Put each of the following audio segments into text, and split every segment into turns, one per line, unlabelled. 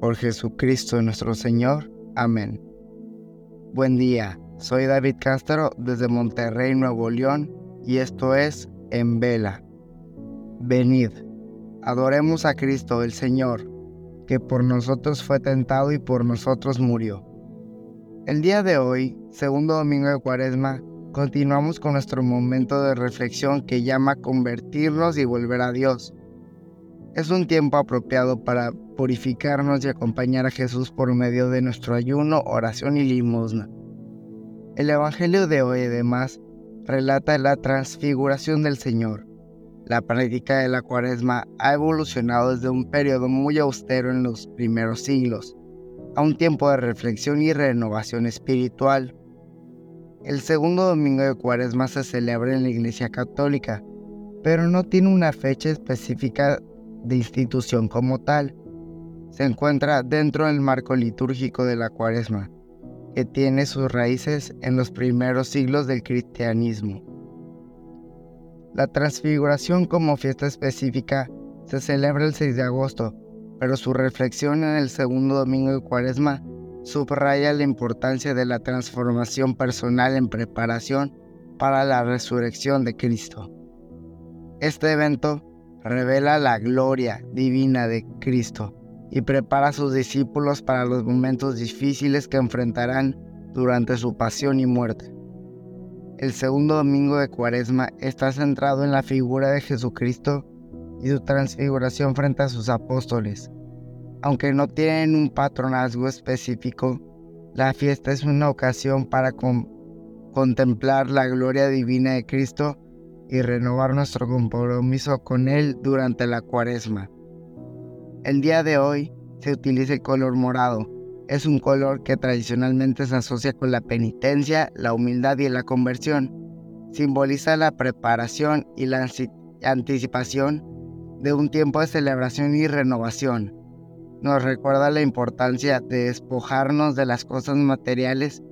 Por Jesucristo nuestro Señor. Amén. Buen día, soy David Castro desde Monterrey, Nuevo León, y esto es En Vela. Venid, adoremos a Cristo el Señor, que por nosotros fue tentado y por nosotros murió el día de hoy, segundo domingo de Cuaresma, continuamos con nuestro momento de reflexión que llama convertirnos y volver a Dios. Es un tiempo apropiado para purificarnos y acompañar a Jesús por medio de nuestro ayuno, oración y limosna. El Evangelio de hoy además relata la transfiguración del Señor. La práctica de la cuaresma ha evolucionado desde un periodo muy austero en los primeros siglos a un tiempo de reflexión y renovación espiritual. El segundo domingo de Cuaresma se celebra en la Iglesia Católica, pero no tiene una fecha específica de institución como tal. Se encuentra dentro del marco litúrgico de la Cuaresma, que tiene sus raíces en los primeros siglos del cristianismo. La transfiguración como fiesta específica se celebra el 6 de agosto, pero su reflexión en el segundo domingo de Cuaresma subraya la importancia de la transformación personal en preparación para la resurrección de Cristo. Este evento revela la gloria divina de Cristo y prepara a sus discípulos para los momentos difíciles que enfrentarán durante su pasión y muerte. El segundo domingo de Cuaresma está centrado en la figura de Jesucristo y su transfiguración frente a sus apóstoles. Aunque no tienen un patronazgo específico, la fiesta es una ocasión para contemplar la gloria divina de Cristo y renovar nuestro compromiso con Él durante la cuaresma. El día de hoy se utiliza el color morado. Es un color que tradicionalmente se asocia con la penitencia, la humildad y la conversión. Simboliza la preparación y la anticipación de un tiempo de celebración y renovación. Nos recuerda la importancia de despojarnos de las cosas materiales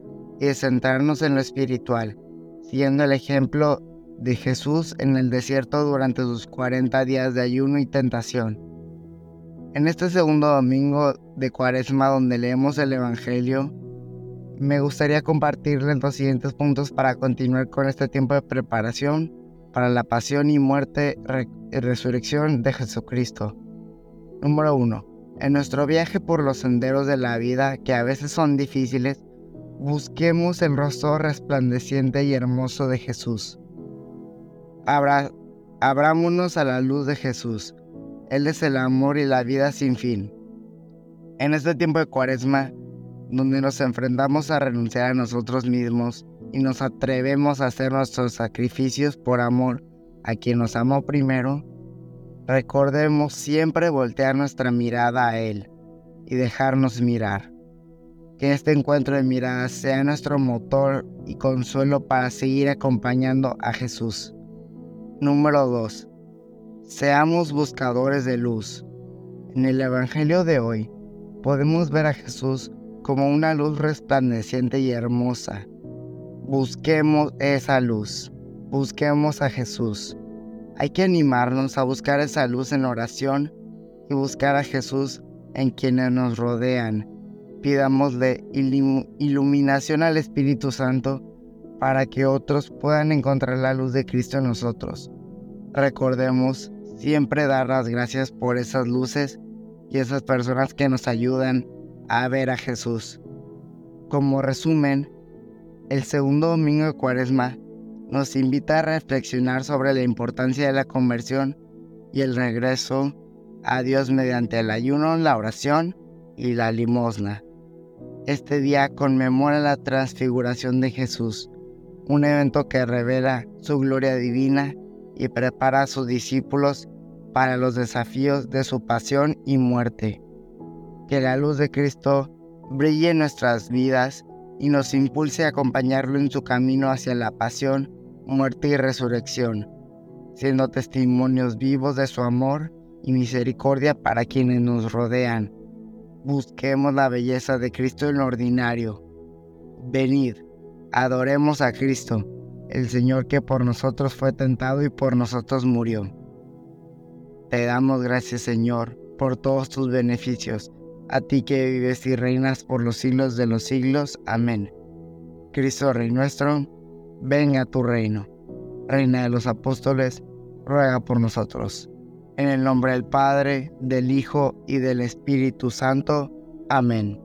y centrarnos en lo espiritual, siendo el ejemplo de Jesús en el desierto durante sus 40 días de ayuno y tentación. En este segundo domingo de Cuaresma donde leemos el Evangelio, me gustaría compartirles los siguientes puntos para continuar con este tiempo de preparación para la pasión y muerte y resurrección de Jesucristo. Número 1. En nuestro viaje por los senderos de la vida, que a veces son difíciles, busquemos el rostro resplandeciente y hermoso de Jesús. Abrámonos a la luz de Jesús. Él es el amor y la vida sin fin. En este tiempo de cuaresma, donde nos enfrentamos a renunciar a nosotros mismos y nos atrevemos a hacer nuestros sacrificios por amor a quien nos amó primero, recordemos siempre voltear nuestra mirada a Él y dejarnos mirar. Que este encuentro de miradas sea nuestro motor y consuelo para seguir acompañando a Jesús. Número 2. Seamos buscadores de luz. En el Evangelio de hoy podemos ver a Jesús como una luz resplandeciente y hermosa busquemos esa luz, busquemos a Jesús. Hay que animarnos a buscar esa luz en oración y buscar a Jesús en quienes nos rodean. Pidámosle iluminación al Espíritu Santo para que otros puedan encontrar la luz de Cristo en nosotros. Recordemos siempre dar las gracias por esas luces y esas personas que nos ayudan a ver a Jesús. Como resumen, el segundo domingo de Cuaresma nos invita a reflexionar sobre la importancia de la conversión y el regreso a Dios mediante el ayuno, la oración y la limosna. Este día conmemora la transfiguración de Jesús, un evento que revela su gloria divina y prepara a sus discípulos para los desafíos de su pasión y muerte. que la luz de Cristo brille en nuestras vidas y nos impulse a acompañarlo en su camino hacia la pasión, muerte y resurrección, siendo testimonios vivos de su amor y misericordia para quienes nos rodean. Busquemos la belleza de Cristo en lo ordinario. Venid, adoremos a Cristo, el Señor que por nosotros fue tentado y por nosotros murió. Te damos gracias, Señor, por todos tus beneficios a ti que vives y reinas por los siglos de los siglos. Amén. Cristo Rey nuestro, ven a tu reino. Reina de los apóstoles, ruega por nosotros. En el nombre del Padre, del Hijo y del Espíritu Santo. Amén.